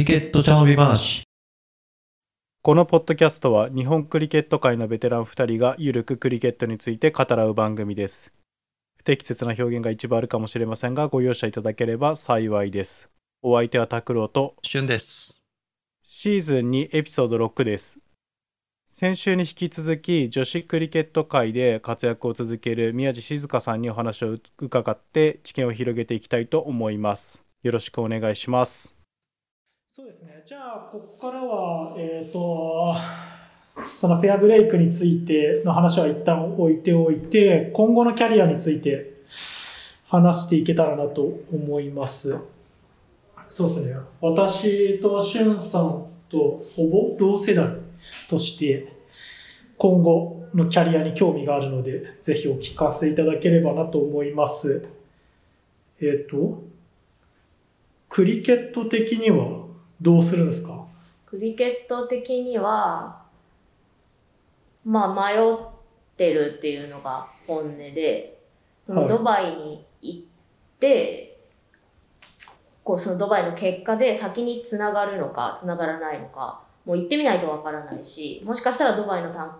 リケット茶飲み話。このポッドキャストは日本クリケット界のベテラン2人がゆるくクリケットについて語らう番組です。不適切な表現が一部あるかもしれませんがご容赦いただければ幸いです。お相手は拓郎と旬です。シーズン2エピソード6です。先週に引き続き女子クリケット界で活躍を続ける宮地静香さんにお話を伺って知見を広げていきたいと思います。よろしくお願いします。そうですね。じゃあ、ここからは、えっ、と、そのフェアブレイクについての話は一旦置いておいて、今後のキャリアについて話していけたらなと思います。そうですね。私としゅんさんとほぼ同世代として、今後のキャリアに興味があるので、ぜひお聞かせいただければなと思います。えっ、と、クリケット的にはどうするんですか？クリケット的には、まあ迷ってるっていうのが本音で、そのはい。ドバイに行って、こうそのドバイの結果で先につながるのかつながらないのか、もう行ってみないとわからないし、もしかしたらドバイの大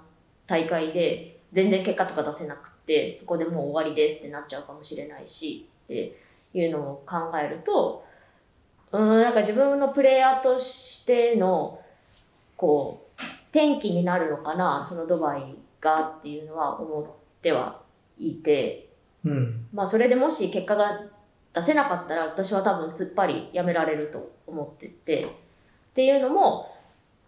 大会で全然結果とか出せなくて、そこでもう終わりですってなっちゃうかもしれないし、っていうのを考えると、うーん、なんか自分のプレイヤーとしての、こう、転機になるのかな、そのドバイがっていうのは思ってはいて、うん。まあそれでもし結果が出せなかったら私は多分すっぱりやめられると思ってて、っていうのも、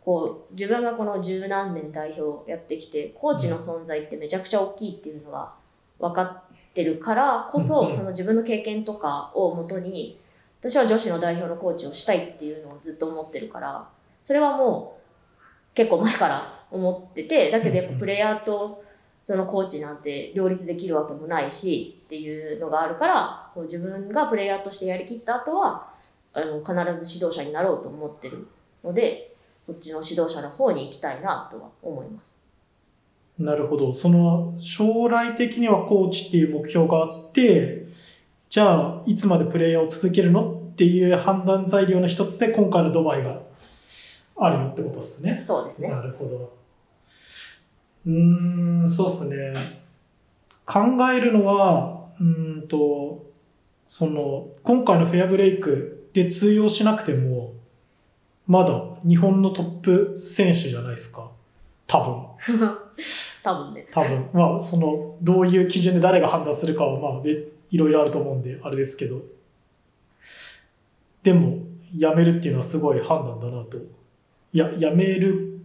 こう自分がこの十何年代表やってきて、コーチの存在ってめちゃくちゃ大きいっていうのが分かってるからこそ、うん。その自分の経験とかをもとに、私は女子の代表のコーチをしたいっていうのをずっと思ってるから、それはもう結構前から思ってて、だけどやっぱプレイヤーとそのコーチなんて両立できるわけもないしっていうのがあるから、こう自分がプレイヤーとしてやりきった後は、あの必ず指導者になろうと思ってるので、そっちの指導者の方に行きたいなとは思います。なるほど。その、将来的にはコーチっていう目標があって、じゃあ、いつまでプレイヤーを続けるのっていう判断材料の一つで、今回のドバイがあるよってことですね。そうですね。なるほど。うーん、そうっすね。考えるのは、うーんと、その、今回のフェアブレイクで通用しなくても、まだ日本のトップ選手じゃないですか。多分。多分ね。多分。まあ、その、どういう基準で誰が判断するかは、まあ、べいろいろあると思うんで、あれですけど。でも、辞めるっていうのはすごい判断だなと。いや、辞める、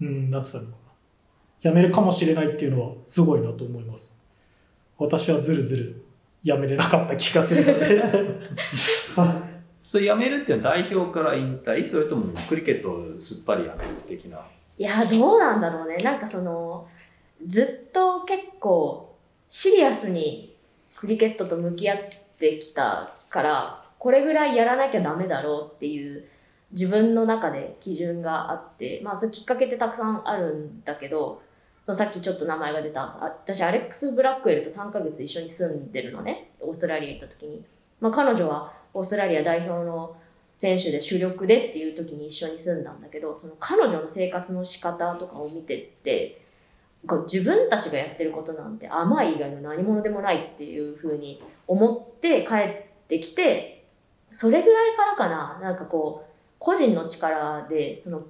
うん、なんつったのかな。辞めるかもしれないっていうのはすごいなと思います。私はずるずる辞めれなかった気がするので。は いそれ辞めるっていうのは代表から引退それともクリケットをすっぱり辞める的な？いや、どうなんだろうね。なんかその、ずっと結構シリアスにクリケットと向き合ってきたから、これぐらいやらなきゃダメだろうっていう自分の中で基準があって、まあそういうきっかけってたくさんあるんだけど、そのさっきちょっと名前が出た、私アレックス・ブラックウェルと3ヶ月一緒に住んでるのね、オーストラリア行った時に。まあ彼女はオーストラリア代表の選手で主力でっていう時に一緒に住んだんだけどその彼女の生活の仕方とかを見てってこう自分たちがやってることなんて甘い以外の何者でもないっていうふうに思って帰ってきてそれぐらいからかな。なんかこう個人の力でその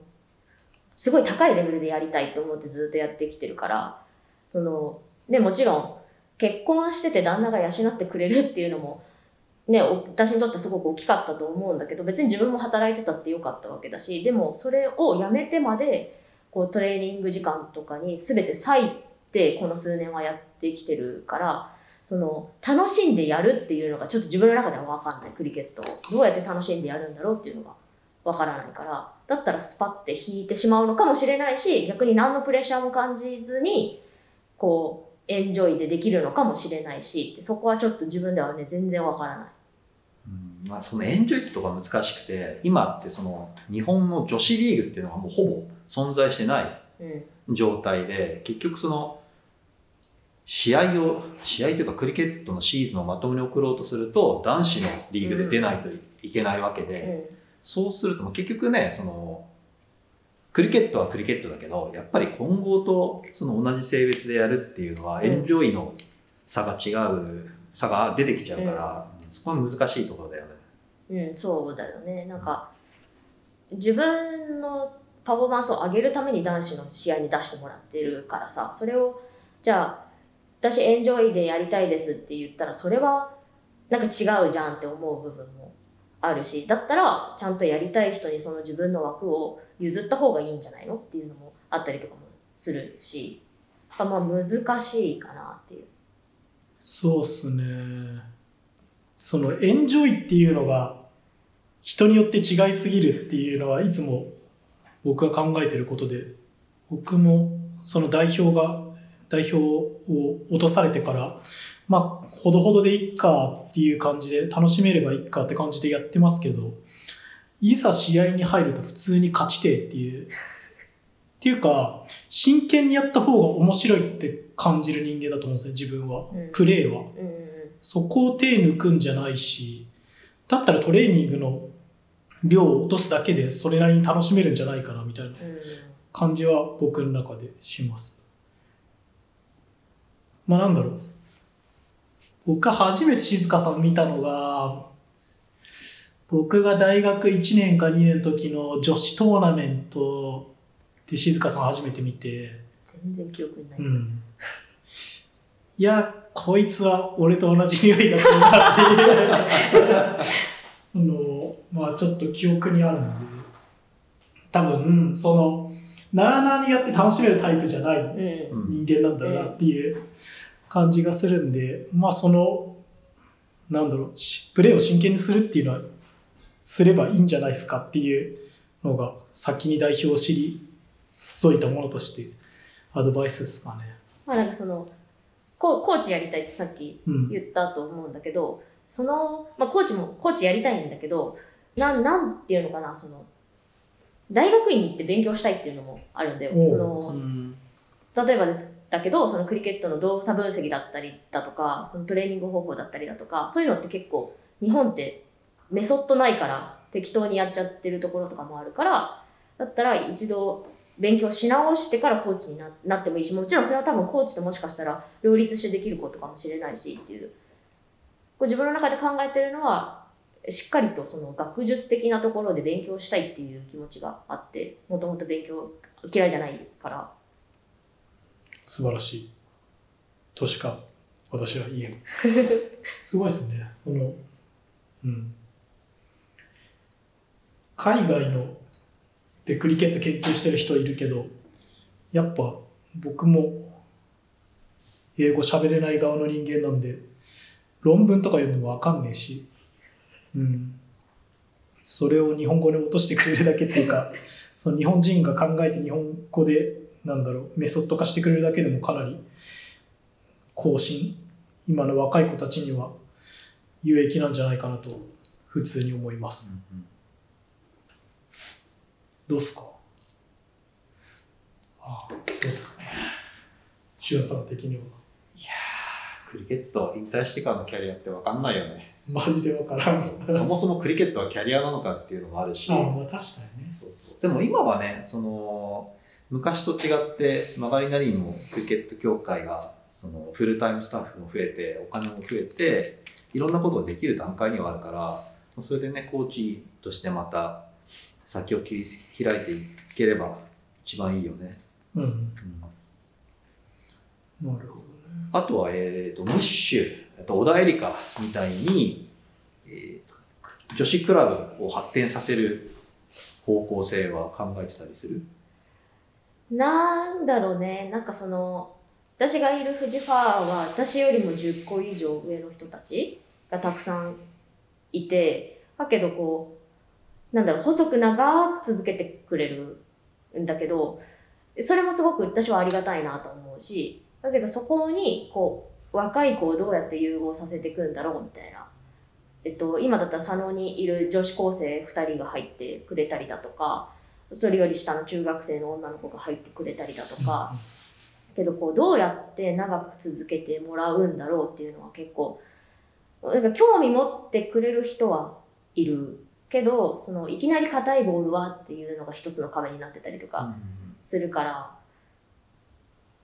すごい高いレベルでやりたいと思ってずっとやってきてるからそのねもちろん結婚してて旦那が養ってくれるっていうのもね、私にとってすごく大きかったと思うんだけど別に自分も働いてたってよかったわけだしでもそれをやめてまでこうトレーニング時間とかに全て割いてこの数年はやってきてるからその楽しんでやるっていうのがちょっと自分の中では分かんないクリケットをどうやって楽しんでやるんだろうっていうのが分からないからだったらスパッて引いてしまうのかもしれないし逆に何のプレッシャーも感じずにこうエンジョイでできるのかもしれないしそこはちょっと自分ではね全然分からない。うんまあ、そのエンジョイってとこが難しくて今ってその日本の女子リーグっていうのがもうほぼ存在してないうん状態で結局その試合を試合というかクリケットのシーズンをまともに送ろうとすると男子のリーグで出ないといけないわけで、そうすると、まあ結局ね、その、クリケットはクリケットだけど、やっぱり混合とその同じ性別でやるっていうのは、うん。エンジョイの差が違う、差が出てきちゃうから、そこは難しいところだよね。うん、そうだよね。なんか、自分のパフォーマンスを上げるために男子の試合に出してもらってるからさ、それを、じゃあ、私エンジョイでやりたいですって言ったら、それはなんか違うじゃんって思う部分もあるし、だったら、ちゃんとやりたい人にその自分の枠を譲った方がいいんじゃないのっていうのもあったりとかもするし、まあ難しいかなっていう。そうっすね。そのエンジョイっていうのが人によって違いすぎるっていうのはいつも僕が考えてることで、僕もその代表が、代表を落とされてから、まあ、ほどほどでいっかっていう感じで、楽しめればいっかって感じでやってますけど、いざ試合に入ると普通に勝ちてえっていう、っていうか、真剣にやった方が面白いって感じる人間だと思うんですね、自分はうん。プレーは。そこを手抜くんじゃないし、だったらトレーニングの量を落とすだけでそれなりに楽しめるんじゃないかなみたいな感じは僕の中でします。まあなんだろう。僕が初めて静香さん見たのが、僕が大学1年か2年の時の女子トーナメントで静香さん初めて見て、全然記憶にない。うん。いや、こいつは俺と同じ匂いがするなっていう あの、まあちょっと記憶にあるんで、多分、その、なあなあにやって楽しめるタイプじゃないうんうん人間なんだろうなっていう感じがするんで、まあその、なんだろう、しプレーを真剣にするっていうのは、すればいいんじゃないですかっていうのが、先に代表を知り、そういったものとして、アドバイスですかね。まあなんかそのココーチやりたいってさっきうん。言ったと思うんだけど、その、まあ、コーチもコーチやりたいんだけどなんなんていうのかなその大学院に行って勉強したいっていうのもあるんだよ。そうん。の例えばですだけどそのクリケットの動作分析だったりだとかそのトレーニング方法だったりだとかそういうのって結構日本ってメソッドないから適当にやっちゃってるところとかもあるからだったら一度勉強し直してからコーチにななってもいいしもちろんそれは多分コーチともしかしたら両立してできることかもしれないしっていう。こう自分の中で考えてるのはしっかりとその学術的なところで勉強したいっていう気持ちがあってもともと勉強嫌いじゃないから素晴らしい。としか私は言えん。すごいですね。その、うん。海外のでクリケット研究してる人いるけど、やっぱ僕も英語喋れない側の人間なんで、論文とか読んでもわかんねえし、うん。それを日本語に落としてくれるだけっていうか、その日本人が考えて日本語でなんだろうメソッド化してくれるだけでもかなり更新今の若い子たちには有益なんじゃないかなと普通に思います。どうっすか？ああどうっすかね。シュンさん的には。クリケット引退してからのキャリアって分かんないよね。マジでわからん。そもそもクリケットはキャリアなのかっていうのもあるし。ああまあ確かにね。そうそう。でも今はね、その昔と違って曲がりなりにもクリケット協会がそのフルタイムスタッフも増えてお金も増えていろんなことができる段階にはあるからそれでねコーチとしてまた先を切り開いていければ一番いいよね。うん。うん。なるほどあとは、えー、とムッシュ、あと小田絵里香みたいに、えー女子クラブを発展させる方向性は考えてたりする？なんだろうね。なんかその私がいるフジファーは私よりも10個以上上の人たちがたくさんいてだけどこうなんだろう細く長く続けてくれるんだけどそれもすごく私はありがたいなと思うしだけどそこにこう若い子をどうやって融合させていくんだろうみたいな、えっと、今だったら佐野にいる女子高生2人が入ってくれたりだとかそれより下の中学生の女の子が入ってくれたりだとか、けどこうどうやって長く続けてもらうんだろうっていうのは結構なんか興味持ってくれる人はいるけどそのいきなり硬いボールはっていうのが一つの壁になってたりとかするから、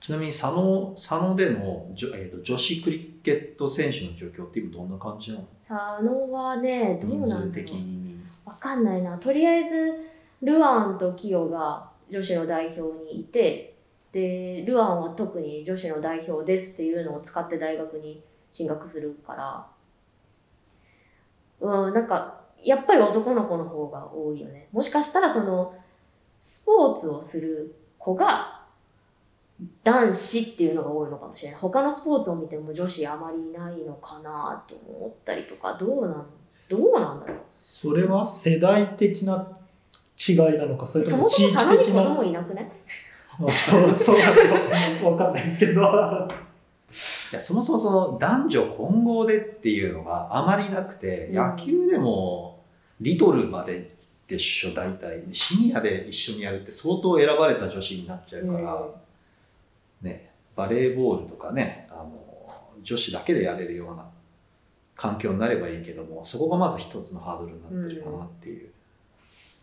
ちなみに佐野佐野での、じょえー、と女子クリケット選手の状況って今どんな感じなの？佐野はねどうなんだろう。的に。わかんないな。とりあえずルアンとキヨが女子の代表にいてでルアンは特に女子の代表ですっていうのを使って大学に進学するから。うんなんかやっぱり男の子の方が多いよね。もしかしたらそのスポーツをする子が男子っていうのが多いのかもしれない。他のスポーツを見ても女子あまりいないのかなと思ったりとか。どうなんどうなんだろう。それは世代的な違いなのかそれとそも地域もそも佐野に的な子供いなくねあそうそうなのわかんないですけど。いやそもそもその男女混合でっていうのがあまりなくて、うん。野球でもリトルまででしょ大体。シニアで一緒にやるって相当選ばれた女子になっちゃうから、ね、バレーボールとかねあの女子だけでやれるような環境になればいいけどもそこがまず一つのハードルになってるかなっていう。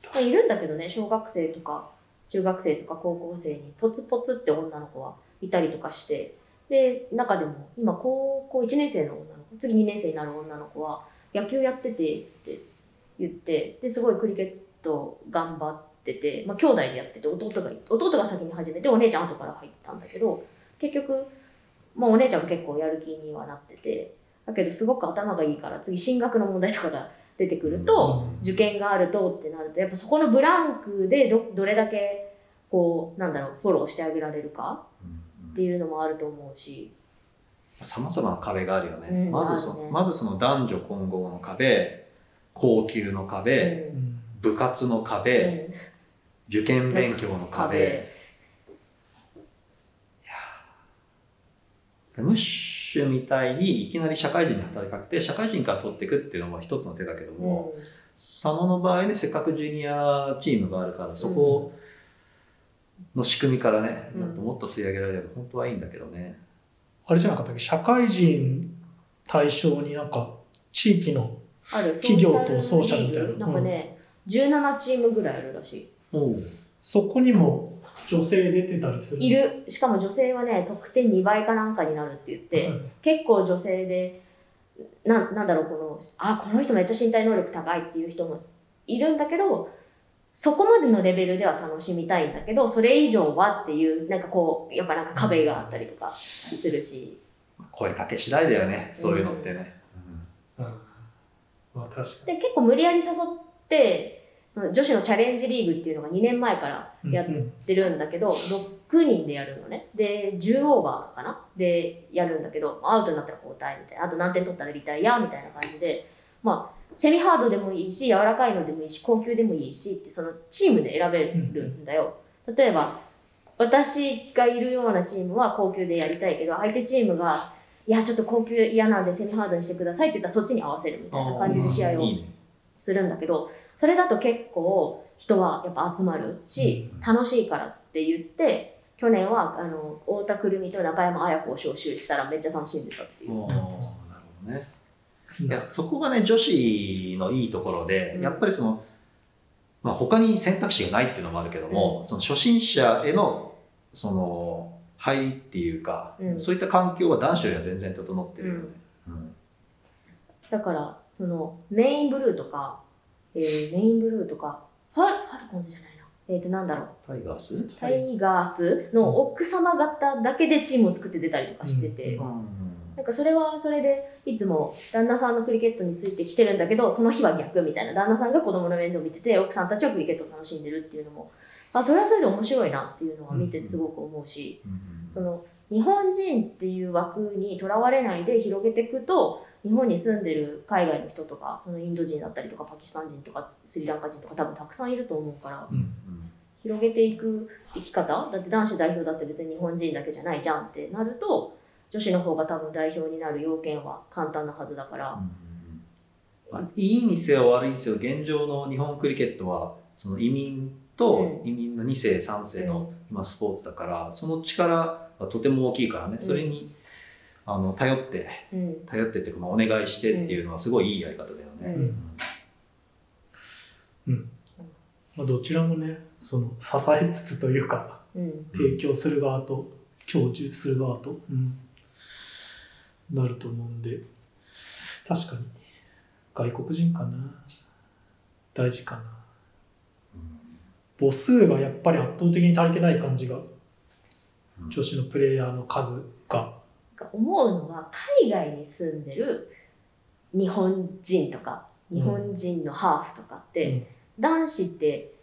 まあいるんだけどね小学生とか中学生とか高校生にポツポツって女の子はいたりとかしてで中でも今高校1年生の女の子次2年生になる女の子は野球やっててって言ってですごいクリケット頑張ってて、まあ、兄弟でやってて弟が弟が先に始めてお姉ちゃん後から入ったんだけど結局、まあ、お姉ちゃんが結構やる気にはなっててだけどすごく頭がいいから次進学の問題とかが出てくると、受験があるとってなるとやっぱそこのブランクでどどれだけこうなんだろうフォローしてあげられるかっていうのもあると思うし、さまざまな壁があるよね。うん。まずそあるね。まずその男女混合の壁、高級の壁、うん。部活の壁、受験勉強の壁、ムッシュみたいにいきなり社会人に働きかけて社会人から取っていくっていうのも一つの手だけどうん。も、佐野の場合ねせっかくジュニアチームがあるからそこの仕組みからね、うん。もっともっと吸い上げられれば本当はいいんだけどね。あれじゃなかったっけ？社会人対象になんか地域のある企業とソーシャルみたいな。なんかね、17チームぐらいあるらしいそこにも女性出てたりするいる。しかも女性はね得点2倍かなんかになるって言って、結構女性でななんだろうこのあこの人めっちゃ身体能力高いっていう人もいるんだけどそこまでのレベルでは楽しみたいんだけどそれ以上はっていうなんかこうやっぱなんか壁があったりとかするし、声かけ次第だよねそういうのってね。うん。まあ確かに。で結構無理やり誘ってその女子のチャレンジリーグっていうのが2年前からやってるんだけど6人でやるのね。で10オーバーかな？でやるんだけどアウトになったら交代みたいな。あと何点取ったらリタイアみたいな感じで。まあセミハードでもいいし柔らかいのでもいいし高級でもいいしってそのチームで選べるんだよ。例えば私がいるようなチームは高級でやりたいけど相手チームがいやちょっと高級嫌なんでセミハードにしてくださいって言ったらそっちに合わせるみたいな感じで試合をするんだけどそれだと結構人はやっぱ集まるし、うん楽しいからって言って去年はあの太田くるみと中山綾子を招集したらめっちゃ楽しんでたっていう。なるほどね。いやそこがね女子のいいところで、うんやっぱりその、まあ、他に選択肢がないっていうのもあるけども、その初心者へのその入りっていうか、うんそういった環境は男子よりは全然整ってるよね。うんだからそのメインブルーとか、えーメインブルーとかファファルコンズじゃないな。えっ、となんだろう。タイガース、タイガースの奥様方だけでチームを作って出たりとかしてて、うん。なんかそれはそれでいつも旦那さんのクリケットについてきてるんだけどその日は逆みたいな旦那さんが子供の面倒を見てて奥さんたちはクリケットを楽しんでるっていうのもあそれはそれで面白いなっていうのは見てすごく思うし、その日本人っていう枠にとらわれないで広げていくと日本に住んでる海外の人とかそのインド人だったりとかパキスタン人とかスリランカ人とか多分たくさんいると思うからうん広げていく生き方？だって男子代表だって別に日本人だけじゃないじゃんってなると女子の方が多分代表になる要件は簡単なはずだから、まあ、いいにせよ悪いにせよ現状の日本クリケットはその移民とうん。移民の2世3世の今スポーツだからその力はとても大きいからね。それにあの頼ってうん。頼ってっていうかまあお願いしてっていうのはすごいいいやり方だよね。うん。うん。まあ、どちらもね、その、支えつつというか、うん。提供する側と、享受する側と、うん、なると思うんで、確かに、外国人かな。大事かな。母数がやっぱり圧倒的に足りてない感じが、女子のプレイヤーの数が。思うのは海外に住んでる日本人とか日本人のハーフとかって、男子って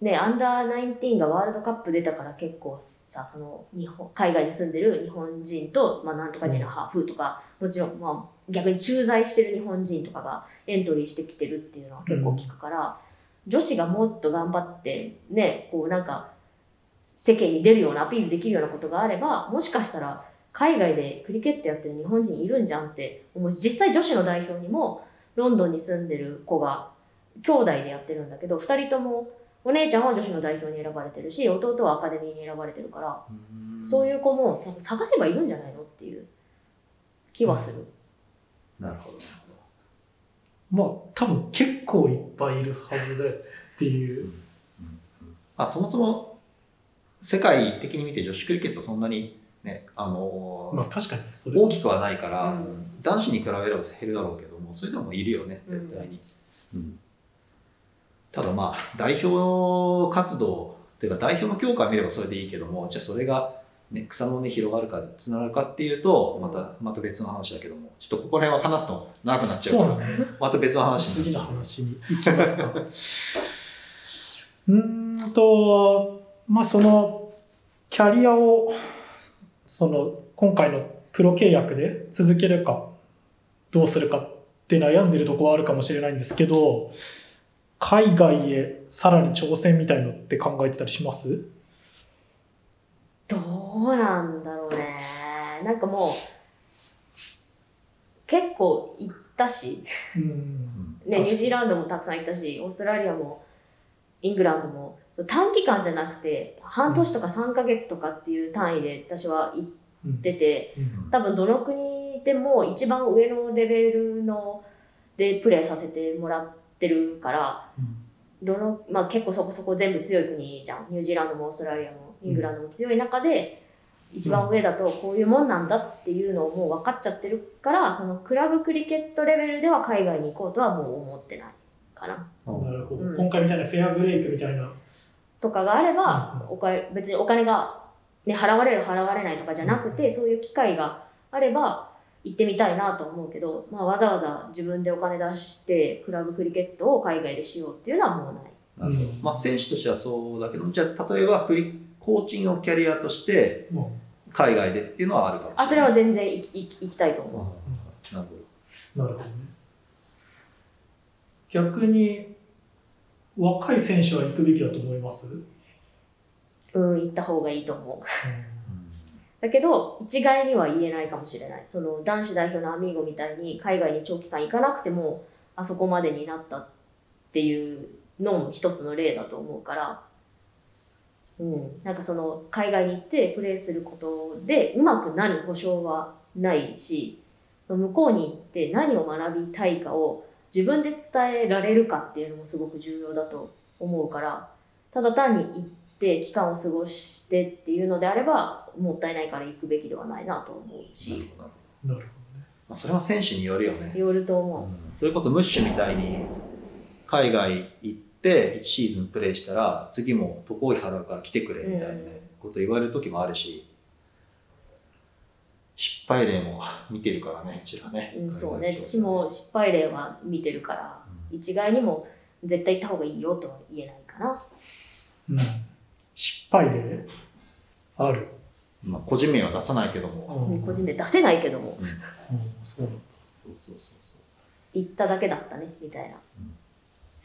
ねアンダー19がワールドカップ出たから結構さその日本海外に住んでる日本人と、まあ、なんとか人のハーフとか、もちろん、まあ、逆に駐在してる日本人とかがエントリーしてきてるっていうのは結構聞くから、女子がもっと頑張ってねこうなんか世間に出るようなアピールできるようなことがあればもしかしたら海外でクリケットやってる日本人いるんじゃんって思うし実際女子の代表にもロンドンに住んでる子が兄弟でやってるんだけど2人ともお姉ちゃんは女子の代表に選ばれてるし弟はアカデミーに選ばれてるから、そういう子もさ探せばいるんじゃないのっていう気はする。なるほど。まあ、多分結構いっぱいいるはずでっていう。あそもそも世界的に見て女子クリケットそんなにね、あのーまあ確かにそれ。大きくはないから、うん。男子に比べれば減るだろうけどもそれでもいるよねうん。絶対に、うん。ただまあ代表活動っていうか代表の強化を見ればそれでいいけどもじゃあそれが、ね、草の根広がるかつながるかっていうとまたまた別の話だけどもちょっとここら辺は話すと長くなっちゃうからね。また別の話に。次の話に行きますか。うーんと、まあその、キャリアを、その、今回のプロ契約で続けるか、どうするかって悩んでるところはあるかもしれないんですけど、海外へさらに挑戦みたいのって考えてたりします？どうなんだろうね。なんかもう結構行ったし、うん。ね、ニュージーランドもたくさん行ったし、オーストラリアもイングランドも短期間じゃなくて半年とか3ヶ月とかっていう単位で私は行ってて、うん。多分どの国でも一番上のレベルのでプレーさせてもらってるからどの、まあ、結構そこそこ全部強い国じゃん。ニュージーランドもオーストラリアもイングランドも強い中で、一番上だとこういうもんなんだっていうのをもう分かっちゃってるからそのクラブクリケットレベルでは海外に行こうとはもう思ってないかな。なるほど、うん今回みたいなフェアブレイクみたいな。とかがあれば、うん。お金別にお金が、ね、払われる払われないとかじゃなくて、そういう機会があれば行ってみたいなと思うけど、まあ、わざわざ自分でお金出してクラブクリケットを海外でしようっていうのはもうない。なるほど。うん。まあ、選手としてはそうだけどじゃあ例えばクリコーチングのキャリアとしても海外でっていうのはあるかもしれない。あそれは全然行き行きたいと思なるほうなるほどね。逆に、若い選手は行くべきだと思います、う。うん行った方がいいと思う。だけど一概には言えないかもしれないその男子代表のアミーゴみたいに海外に長期間行かなくてもあそこまでになったっていうのも一つの例だと思うから、うん、なんかその海外に行ってプレーすることでうまくなる保証はないしその向こうに行って何を学びたいかを自分で伝えられるかっていうのもすごく重要だと思うからただ単に行って期間を過ごしてっていうのであればもったいないから行くべきではないなと思うどなるしほどなるまあ、それは選手によるよね。よると思それこそムッシュみたいに海外行って1シーズンプレーしたら次も渡航費払うから来てくれみたいな、ねこと言われる時もあるし失敗例も見てるからねうちらね、う、うん、そう海ね外私も失敗例は見てるから一概にも絶対行った方がいいよとは言えないかな。うん。失敗例ある？まあ、個人名は出さないけども、うん。個人で出せないけども。うん。うん、そう。そうそうそうそう。行っただけだったねみたいな。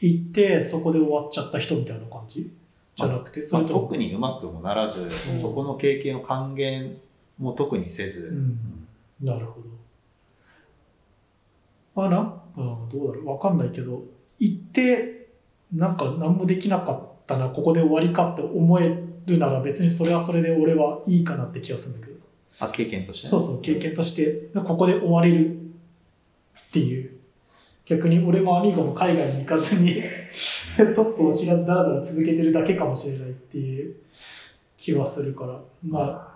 行って、そこで終わっちゃった人みたいな感じ？じゃなくて、そまあ、れとも？特にうまくもならず、そこの経験を還元も特にせず、うんなるほど。まあなんうん、どうだろうわかんないけど、行って、なんか何もできなかったな、ここで終わりかって思えるなら別にそれはそれで俺はいいかなって気がするんだけど。あ経験として？ねそうそう、経験として、ここで終われるっていう。逆に俺もアミーゴも海外に行かずに トップを知らずだらだら続けてるだけかもしれないっていう気はするから、まあ、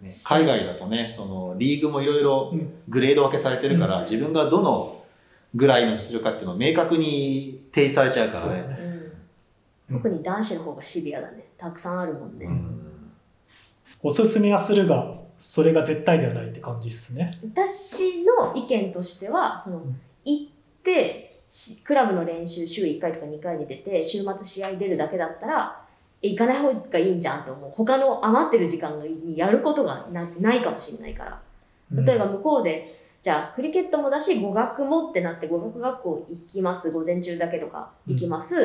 ね。海外だとね、そのリーグもいろいろうん。グレード分けされてるから、うん。自分がどのぐらいの実力かっていうのを明確に提示されちゃうからね。そうね。う。ん、特に男子の方がシビアだね。たくさんあるもんね、うん。おすすめはするが、それが絶対ではないって感じっすね。私の意見としてはそのん。行ってしクラブの練習週1回とか2回に出て週末試合出るだけだったらえ行かない方がいいんじゃんと思う。他の余ってる時間にやることがなないかもしれないから。例えば向こうで、じゃあクリケットもだし語学もってなって語学学校行きます。午前中だけとか行きます、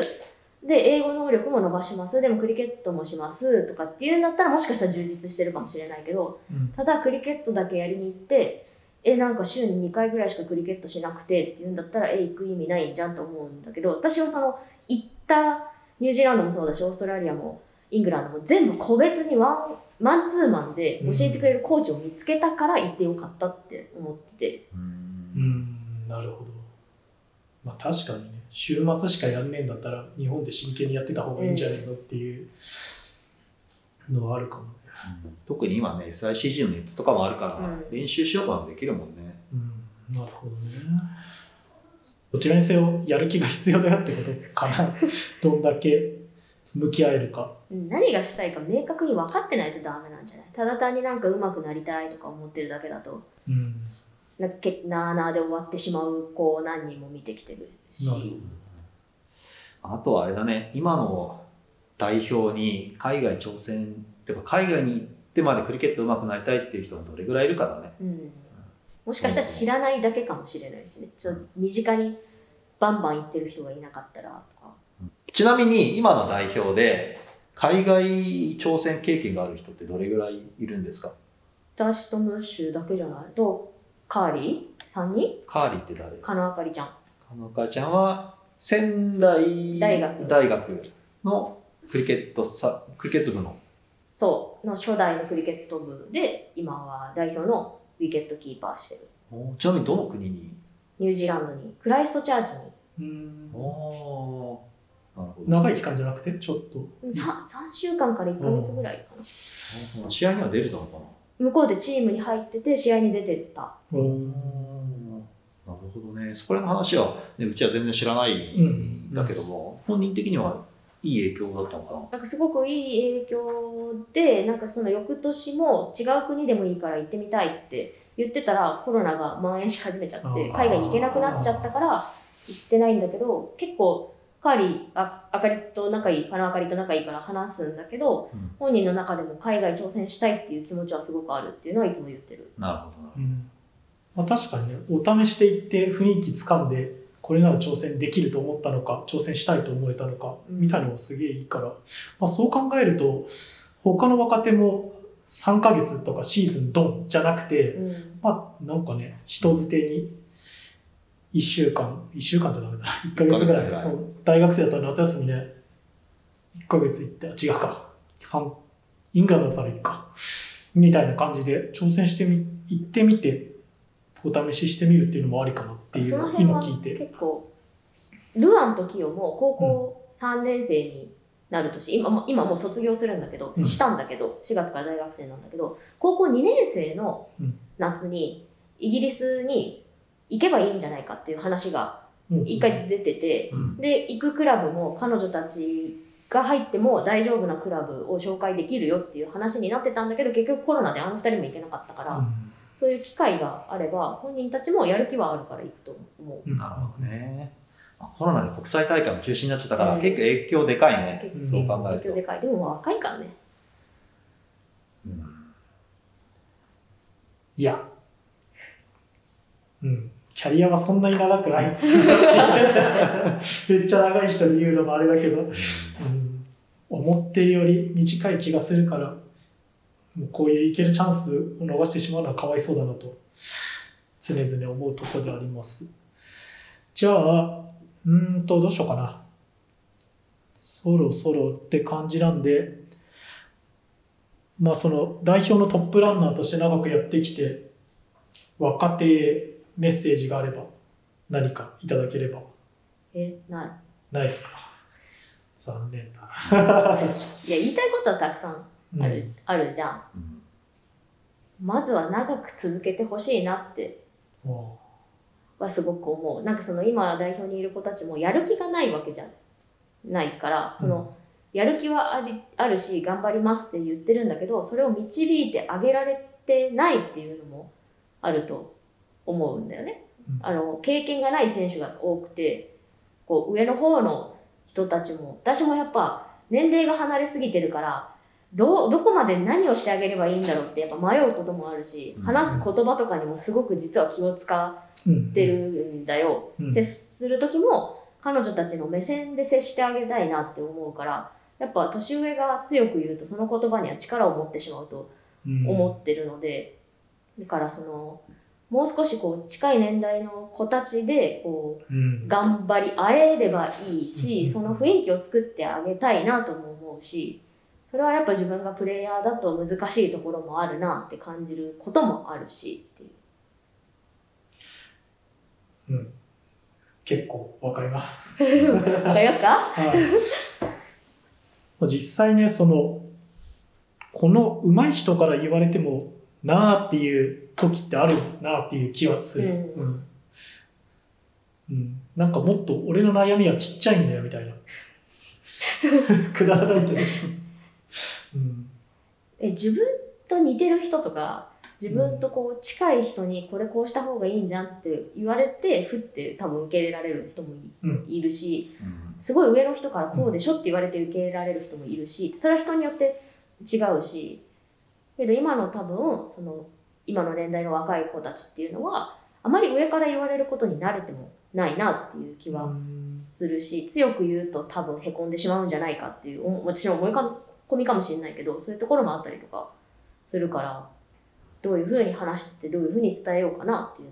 で英語能力も伸ばします。でもクリケットもします。とかっていうんだったらもしかしたら充実してるかもしれないけどうん。ただクリケットだけやりに行ってえなんか週に2回ぐらいしかクリケットしなくてっていうんだったらえ行く意味ないんじゃんと思うんだけど私はその行ったニュージーランドもそうだしオーストラリアもイングランドも全部個別にワンマンツーマンで教えてくれるコーチを見つけたから行ってよかったって思っててうん、なるほど。まあ確かにね、週末しかやんねえんだったら、日本で真剣にやってた方がいいんじゃないのっていうのはあるかもね。特に今ね、SICG の熱とかもあるから、うん練習しようともできるもんね。うん、なるほどね。どちらにせよ、やる気が必要だよってことかな。どんだけ向き合えるか。うん何がしたいか明確に分かってないとダメなんじゃない？ただ単になんか上手くなりたいとか思ってるだけだとうん。なんかけなあなあで終わってしまう子を何人も見てきてるしあとはあれだね、今の代表に海外挑戦っていうか、海外に行ってまでクリケット上手くなりたいっていう人がどれぐらいいるかだね。うん、もしかしたら知らないだけかもしれないしねちょっと身近にバンバン行ってる人がいなかったらとか。ちなみに今の代表で、海外挑戦経験がある人ってどれぐらいいるんですか？私とムッシュだけじゃない。とカーリー？3人？カーリーって誰？カノアカリちゃん。かのかちゃんは仙台大学。大学のクリケットさクリケット部の。そう。の初代のクリケット部で今は代表のウィケットキーパーしてる。ちなみにどの国にニュージーランドにクライストチャーチうん。おなるほど。長い期間じゃなくて、ちょっと。に 3, 3週間から1ヶ月ぐらいかな。試合には出るのかな。向こうでチームに入ってて試合に出てた。うん。なるほどね。そこら辺の話は、ね、うちは全然知らないん。だけども、本人的にはいい影響だったのかな？なんかすごくいい影響でなんかその翌年も違う国でもいいから行ってみたいって言ってたらコロナが蔓延し始めちゃって海外に行けなくなっちゃったから行ってないんだけど結構カーリーああかりと仲いいカナあかりと仲いいから話すんだけど、うん。本人の中でも海外挑戦したいっていう気持ちはすごくあるっていうのはいつも言ってる。なるほどうん。まあ、確かにね、お試しで行って雰囲気つかんで、これなら挑戦できると思ったのか、挑戦したいと思えたのか、みたいなのがすげえいいから、まあ、そう考えると、他の若手も3ヶ月とかシーズンドンじゃなくて、うんまあ、なんかね、人づてに1週間、1週間じゃダメだな、1ヶ月ぐらい。一ヶ月ぐらいそう大学生だったら夏休みね、1ヶ月行って、あ違うか。半イングランドだったらいいか。みたいな感じで挑戦してみ、行ってみて、お試ししてみるっていうのもありかなっていう今聞いて。結構ルアンとキヨも高校3年生になる年、今も今もう卒業するんだけど、うん。したんだけど4月から大学生なんだけど高校2年生のうん。夏にイギリスに行けばいいんじゃないかっていう話がうん。一回出てて、うん。で行くクラブも彼女たちが入っても大丈夫なクラブを紹介できるよっていう話になってたんだけど結局コロナであの2人も行けなかったから、うん。そういう機会があれば本人たちもやる気はあるから行くと思う。うんなるほどね。まあコロナで国際大会も中止になっちゃったから、うん。結構影響でかいね。結構そう考えると。影響でかい。でも若いからね。うん。いや、うん、キャリアはそんなに長くない。めっちゃ長い人に言うのもあれだけど、うん、思ってるより短い気がするから、もうこういういけるチャンスを逃してしまうのはかわいそうだなと、常々思うところであります。じゃあ、うーんと、どうしようかな。そろそろって感じなんで、まあその代表のトップランナーとして長くやってきて、若手へメッセージがあれば何かいただければ。えない。ないですか。残念だ。いや言いたいことはたくさんある,、あるじゃん。うん。まずは長く続けてほしいなって。う。んおはすごく思う。なんかその今代表にいる子たちもやる気がないわけじゃないからその、やる気はありあるし頑張りますって言ってるんだけどそれを導いてあげられてないっていうのもあると思うんだよね。うん。あの経験がない選手が多くてこう上の方の人たちも私もやっぱ年齢が離れすぎてるからどうどこまで何をしてあげればいいんだろうってやっぱ迷うこともあるしうん。話す言葉とかにもすごく実は気を使うんってるんだよ、うん。接する時も彼女たちの目線で接してあげたいなって思うからやっぱ年上が強く言うとその言葉には力を持ってしまうとうん。思ってるので、だからそのもう少しこう近い年代の子たちでこううん。頑張り合えればいいし、うん。その雰囲気を作ってあげたいなとも思うしそれはやっぱ自分がプレイヤーだと難しいところもあるなって感じることもあるしっていう。うん結構わかります。わかりますか？はい、実際ね、その、この上手い人から言われてもなあっていう時ってあるなあっていう気はする。うんうんうんなんかもっと俺の悩みはちっちゃいんだよみたいな。くだらないけど。うんえ自分と似てる人とか自分とこう近い人にこれこうした方がいいんじゃんって言われてふって多分受け入れられる人もい,、うん。いるしうん。すごい上の人からこうでしょって言われて受け入れられる人もいるしそれは人によって違うしけど今の多分その今の年代の若い子たちっていうのはあまり上から言われることに慣れてもないなっていう気はうん。するし強く言うと多分へこんでしまうんじゃないかっていうお私の思い込みかもしれないけどそういうところもあったりとかするからどういうふうに話してどういうふうに伝えようかなっていう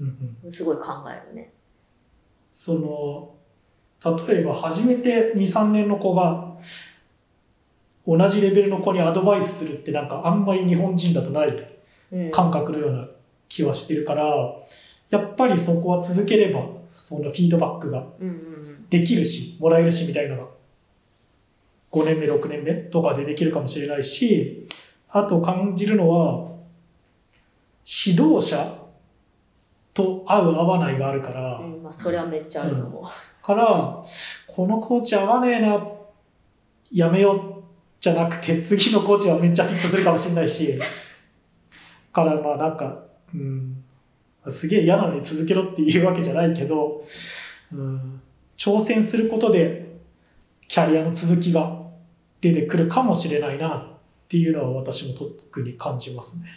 うんうん。のはすごい考えるね。その例えば初めて23年の子が同じレベルの子にアドバイスするってなんかあんまり日本人だとないうん。感覚のような気はしてるからやっぱりそこは続ければそのフィードバックがうんうんできるしもらえるしみたいなのが5年目6年目とかでできるかもしれないしあと感じるのは指導者と合う合わないがあるから、うんうんまあ、それはめっちゃあると思う。からこのコーチ合わねえなやめようじゃなくて次のコーチはめっちゃフィットするかもしれないしからまあなんか、うん、すげえ嫌なのに続けろっていうわけじゃないけど、うん、挑戦することでキャリアの続きが出てくるかもしれないなっていうのは私も特に感じますね。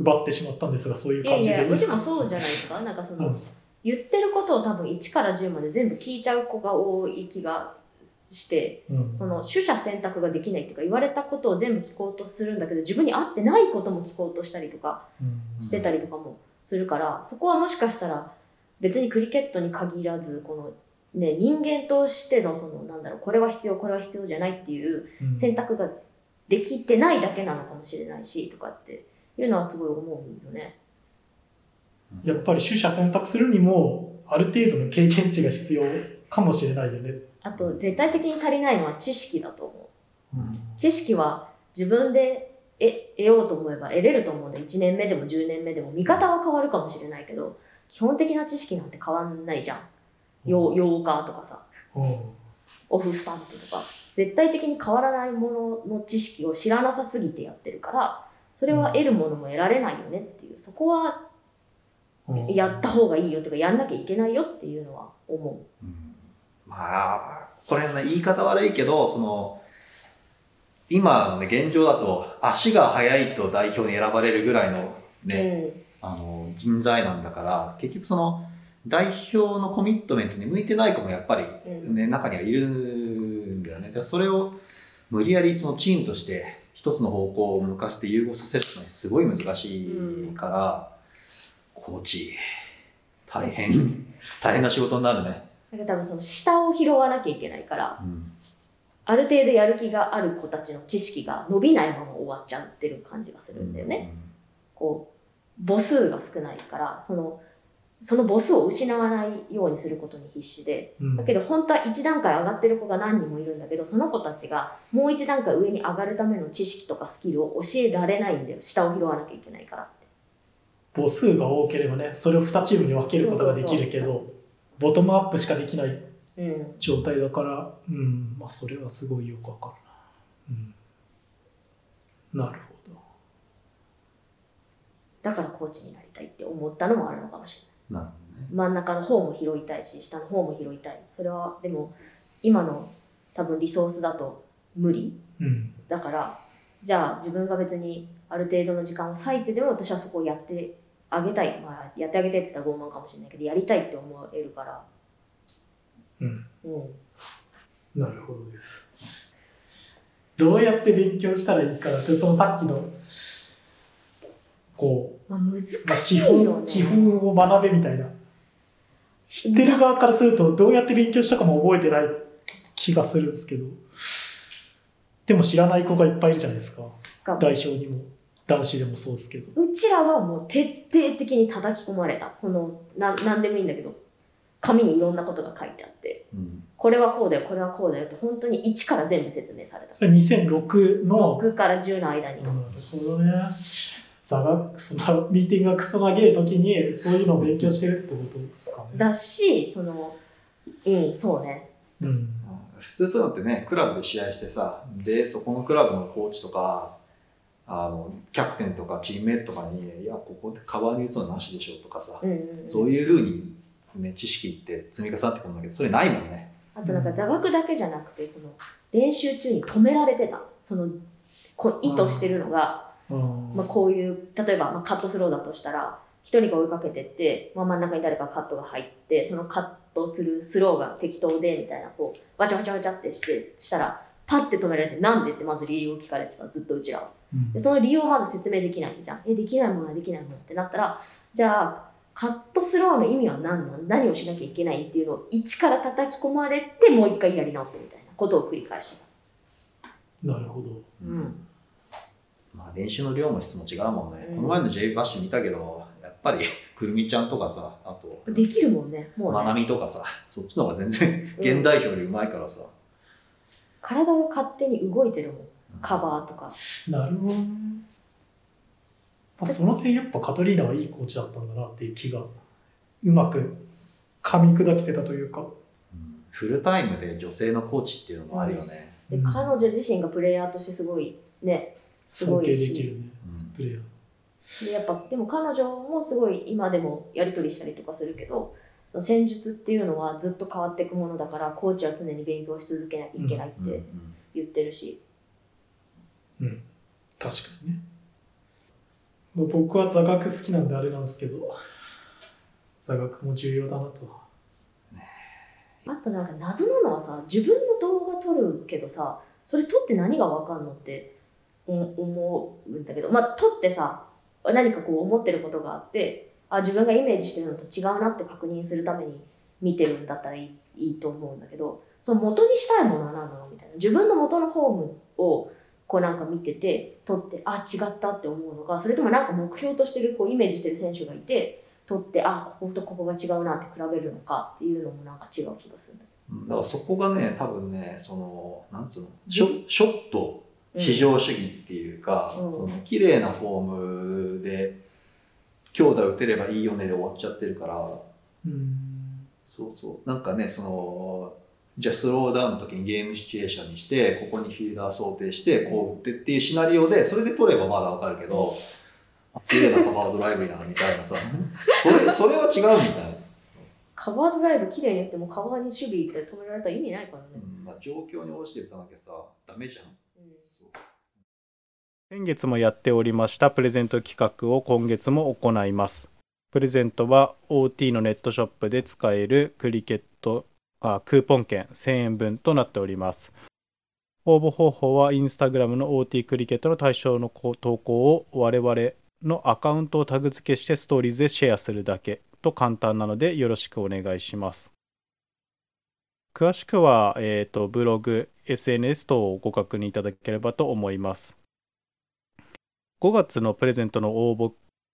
奪ってしまったんですがそういういやいや、感じででもそうじゃないですか。なんかその、うん言ってることを多分1から10まで全部聞いちゃう子が多い気がして、うんその取捨選択ができないっていうか言われたことを全部聞こうとするんだけど自分に合ってないことも聞こうとしたりとかうんしてたりとかもするから、そこはもしかしたら別にクリケットに限らずこの、ね、人間としてのそのなんだろうこれは必要これは必要じゃないっていううん選択ができてないだけなのかもしれないしとかっていうのはすごい思うよね。やっぱり取捨選択するにもある程度の経験値が必要かもしれないよね。あと絶対的に足りないのは知識だと思う。うん知識は自分で得得ようと思えば得れると思うんで1年目でも10年目でも見方は変わるかもしれないけど基本的な知識なんて変わんないじゃん。よ8日とかさうん。オフスタンプとか。絶対的に変わらないものの知識を知らなさすぎてやってるからそれは得るものも得られないよねっていうそこはうん。やった方がいいよとかやんなきゃいけないよっていうのは思う。ん。まあ、これね、言い方悪いけど、その、今のね、現状だと、足が速いと代表に選ばれるぐらいのう。ね、うん。あの、人材なんだから、結局その、代表のコミットメントに向いてない子もやっぱりうんね、中にはいるんだよね。だからそれを無理やりそのチームとして一つの方向を向かせて融合させるのはすごい難しいから、コーチ、大変、大変な仕事になるね。なんか多分その下を拾わなきゃいけないからうんある程度やる気がある子たちの知識が伸びないまま終わっちゃってる感じがするんだよね。こう母数が少ないからそのその母数を失わないようにすることに必死で。うん。だけど本当は1段階上がってる子が何人もいるんだけどその子たちがもう1段階上に上がるための知識とかスキルを教えられないんだよ。下を拾わなきゃいけないからって。母数が多ければねそれを2チームに分けることができるけどボトムアップしかできないうん。状態だからうんまあそれはすごいよくわかるな、うん、なるほど。だからコーチになりたいって思ったのもあるのかもしれない。真ん中の方も拾いたいし下の方も拾いたい。それはでも今の多分リソースだと無理。うんだからじゃあ自分が別にある程度の時間を割いてでも私はそこをやってあげたい。まあやってあげたいって言ったら傲慢かもしれないけどやりたいって思えるから。うん。うん。なるほどです。どうやって勉強したらいいかなってそのさっきのこう。まあ難まあ、しいね。本基本を学べみたいな。知ってる側からするとどうやって勉強したかも覚えてない気がするんですけど。でも知らない子がいっぱいいるじゃないですか。が代表にも。男子でもそうですけど。うちらはもう徹底的に叩き込まれた。そのな何でもいいんだけど。紙にいろんなことが書いてあって。うん。これはこうだよこれはこうだよって本当に1から全部説明された。それ2006の6から10の間に。なるほどね座学そのミーティングがクソ長い時にそういうのを勉強してるってことですかね。だしそのうんそうね。うん。普通そういうのってねクラブで試合してさでそこのクラブのコーチとかあのキャプテンとかチームメイトとかに「いやここでカバーに打つのなしでしょ」とかさ、うんうんうん。そういうふうに、ね、知識って積み重なってくるんだけどそれないもんね。あとなんか座学だけじゃなくてその練習中に止められてた。そのこ意図してるのが、うんまあ、こういう例えば、まあ、カットスローだとしたら一人が追いかけてって、まあ、真ん中に誰かカットが入ってそのカットするスローが適当でみたいなこうわちゃわちゃわちゃってしてしたらパッて止められてなんでってまず理由を聞かれてたずっとうちらは。うんでその理由をまず説明できないじゃん。え、できないものはできないものってなったら、じゃあ、カットスローの意味は何なん？何をしなきゃいけないっていうのを一から叩き込まれて、もう一回やり直すみたいなことを繰り返してなるほどた。うん。まあ、練習の量も質も違うもんね、うんこの前の J バッシュ見たけどやっぱり くるみちゃんとかさあとできるもんね、もうまなね。みとかさそっちの方が全然うん現代表よりうまいからさ、体が勝手に動いてるもん。カバーとか。なるほどね。まあ、その点やっぱカトリーナはいいコーチだったんだなっていう気がうまく噛み砕けてたというか。うんフルタイムで女性のコーチっていうのもあるよね、で、うん彼女自身がプレイヤーとしてすごいね。すご尊敬できるね、うんプレイヤー。で、やっぱ、でも彼女もすごい今でもやり取りしたりとかするけど、その戦術っていうのはずっと変わっていくものだから、コーチは常に勉強し続けなきゃいけないってうんうん言ってるし。確かにね。まあ僕は座学好きなんであれなんですけど、座学も重要だなと。あとなんか謎なのはさ自分の動画撮るけどさそれ撮って何がわかんのってお思うんだけど。まあ撮ってさ何かこう思ってることがあってあ自分がイメージしてるのと違うなって確認するために見てるんだったらいいいいと思うんだけどその元にしたいものは何なのみたいな。自分の元のフォームをこうなんか見てて撮ってあ違ったって思うのかそれともなんか目標としてるこうイメージしてる選手がいて撮ってあこことここが違うなって比べるのかっていうのもなんか違う気がするんだうん。だからそこがね多分ねそのなんつうのショショットうん。至上主義っていうか、うん。その綺麗なフォームで強打打てればいいよねで終わっちゃってるから。うん。そうそう。なんかねそのじゃあスローダウンの時にゲームシチュエーションにしてここにフィールダー想定してこう打ってっていうシナリオでそれで取ればまだわかるけど綺麗なカバードライブやなみたいなさ。それそれは違うみたい。な、カバードライブ綺麗にやってもカバーに守備行って止められたら意味ないからね。うん。まあ、状況に応じて打たなきゃさダメじゃん先月もやっておりましたプレゼント企画を今月も行います。プレゼントは OT のネットショップで使えるクリケットあクーポン券1000円分となっております。応募方法はインスタグラムの OT クリケットの対象の投稿を我々のアカウントをタグ付けしてストーリーズでシェアするだけと簡単なのでよろしくお願いします。詳しくは、えーとブログ、SNS 等をご確認いただければと思います。5月のプレゼントの応募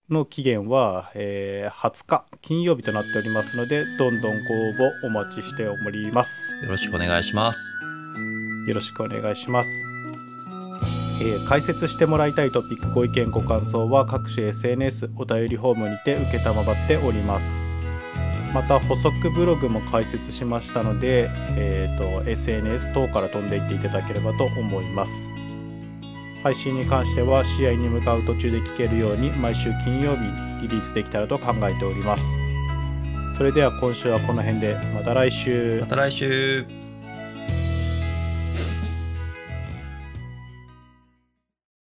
の期限は、えー20日金曜日となっておりますのでどんどんご応募お待ちしております。よろしくお願いします。よろしくお願いします、えー解説してもらいたいトピックご意見ご感想は各種 SNS お便りフォームにて承っております。また補足ブログも開設しましたので、えーと SNS 等から飛んでいっていただければと思います配信に関しては試合に向かう途中で聞けるように毎週金曜日リリースできたらと考えております。それでは今週はこの辺で。また来週。また来週。